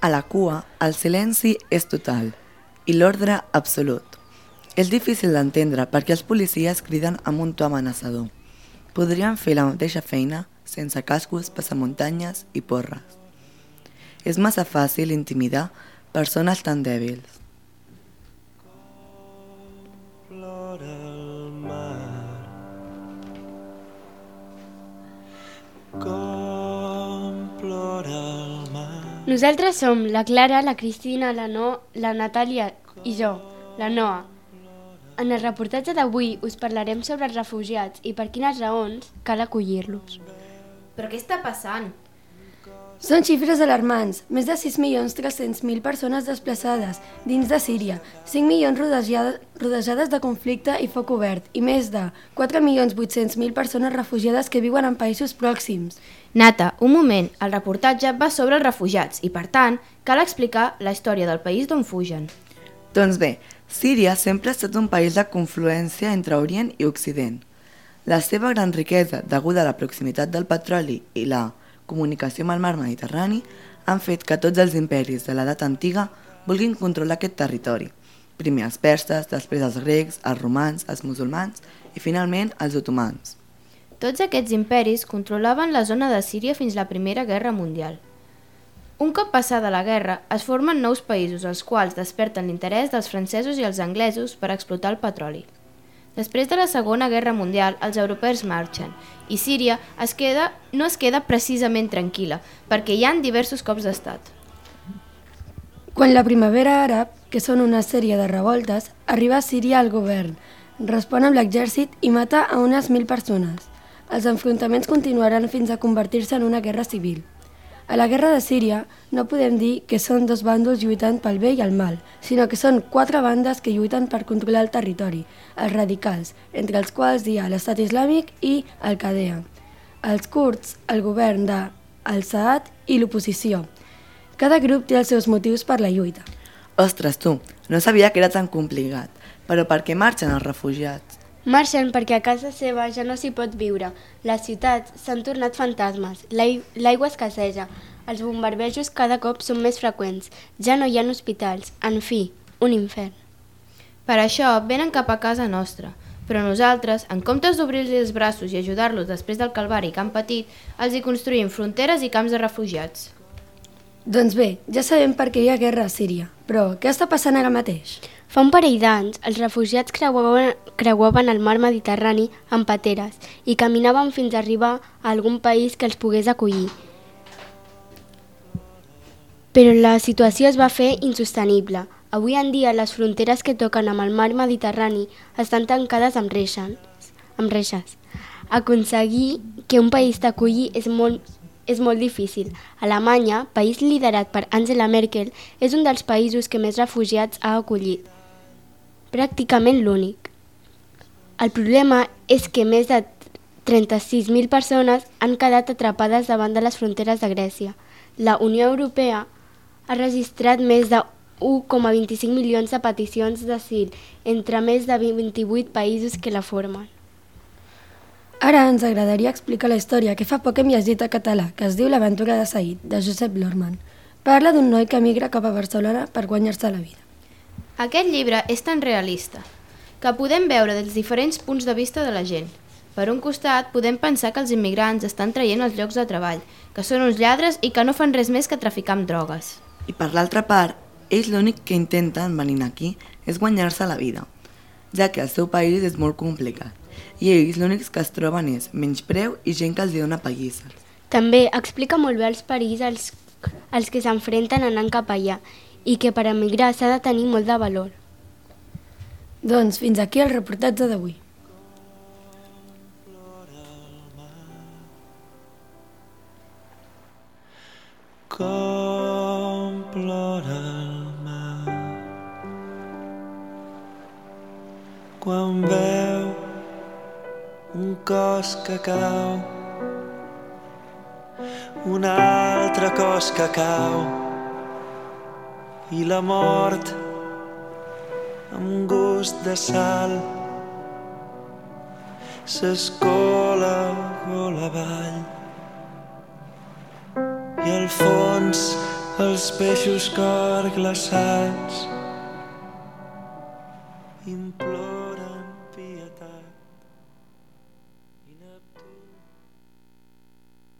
A la cua, el silenci és total i l'ordre absolut. És difícil d'entendre perquè els policies criden amb un to amenaçador. Podrien fer la mateixa feina sense cascos, passamuntanyes i porres. És massa fàcil intimidar persones tan dèbils. plora Nosaltres som la Clara, la Cristina, la No, la Natàlia i jo, la Noa. En el reportatge d'avui us parlarem sobre els refugiats i per quines raons cal acollir-los. Però què està passant? Són xifres alarmants. Més de 6.300.000 persones desplaçades dins de Síria, 5 milions rodejades, rodejades de conflicte i foc obert i més de 4.800.000 persones refugiades que viuen en països pròxims. Nata, un moment, el reportatge va sobre els refugiats i, per tant, cal explicar la història del país d'on fugen. Doncs bé, Síria sempre ha estat un país de confluència entre Orient i Occident. La seva gran riquesa, deguda a la proximitat del petroli i la comunicació amb el mar Mediterrani, han fet que tots els imperis de l'edat antiga vulguin controlar aquest territori. Primer els perses, després els grecs, els romans, els musulmans i finalment els otomans. Tots aquests imperis controlaven la zona de Síria fins la Primera Guerra Mundial. Un cop passada la guerra, es formen nous països els quals desperten l'interès dels francesos i els anglesos per explotar el petroli. Després de la Segona Guerra Mundial, els europeus marxen i Síria es queda, no es queda precisament tranquil·la perquè hi han diversos cops d'estat. Quan la primavera àrab, que són una sèrie de revoltes, arriba a Síria al govern, respon amb l'exèrcit i mata a unes 1.000 persones. Els enfrontaments continuaran fins a convertir-se en una guerra civil. A la guerra de Síria no podem dir que són dos bàndols lluitant pel bé i el mal, sinó que són quatre bandes que lluiten per controlar el territori, els radicals, entre els quals hi ha l'estat islàmic i Al-Qaeda, els kurds, el govern de Al-Saad i l'oposició. Cada grup té els seus motius per la lluita. Ostres, tu, no sabia que era tan complicat. Però per què marxen els refugiats? Marxen perquè a casa seva ja no s'hi pot viure. Les ciutats s'han tornat fantasmes, l'ai- l'aigua escasseja, els bombardejos cada cop són més freqüents, ja no hi ha hospitals, en fi, un infern. Per això venen cap a casa nostra, però nosaltres, en comptes d'obrir-los els braços i ajudar-los després del calvari que han patit, els hi construïm fronteres i camps de refugiats. Doncs bé, ja sabem per què hi ha guerra a Síria, però què està passant ara mateix? Fa un parell d'anys, els refugiats creuaven, creuaven el mar Mediterrani amb pateres i caminaven fins a arribar a algun país que els pogués acollir. Però la situació es va fer insostenible. Avui en dia les fronteres que toquen amb el mar Mediterrani estan tancades amb reixes. Amb reixes. Aconseguir que un país t'aculli és molt, és molt difícil. Alemanya, país liderat per Angela Merkel, és un dels països que més refugiats ha acollit. Pràcticament l'únic. El problema és que més de 36.000 persones han quedat atrapades davant de les fronteres de Grècia. La Unió Europea ha registrat més de 1,25 milions de peticions d'asil entre més de 28 països que la formen. Ara ens agradaria explicar la història que fa poc hem llegit a català, que es diu L'aventura de Said, de Josep Lorman. Parla d'un noi que migra cap a Barcelona per guanyar-se la vida. Aquest llibre és tan realista que podem veure dels diferents punts de vista de la gent. Per un costat, podem pensar que els immigrants estan traient els llocs de treball, que són uns lladres i que no fan res més que traficar amb drogues. I per l'altra part, ells l'únic que intenten venint aquí és guanyar-se la vida, ja que el seu país és molt complicat i ells l'únic que es troben és menyspreu i gent que els dona pallisses. També explica molt bé els perills als, als que s'enfrenten anant cap allà i que per emigrar s'ha de tenir molt de valor. Doncs fins aquí el reportatge d'avui. Com plora el mar quan veu un cos que cau un altre cos que cau i la mort amb gust de sal. S'escola la avall i al fons els peixos cor glaçats. Imploren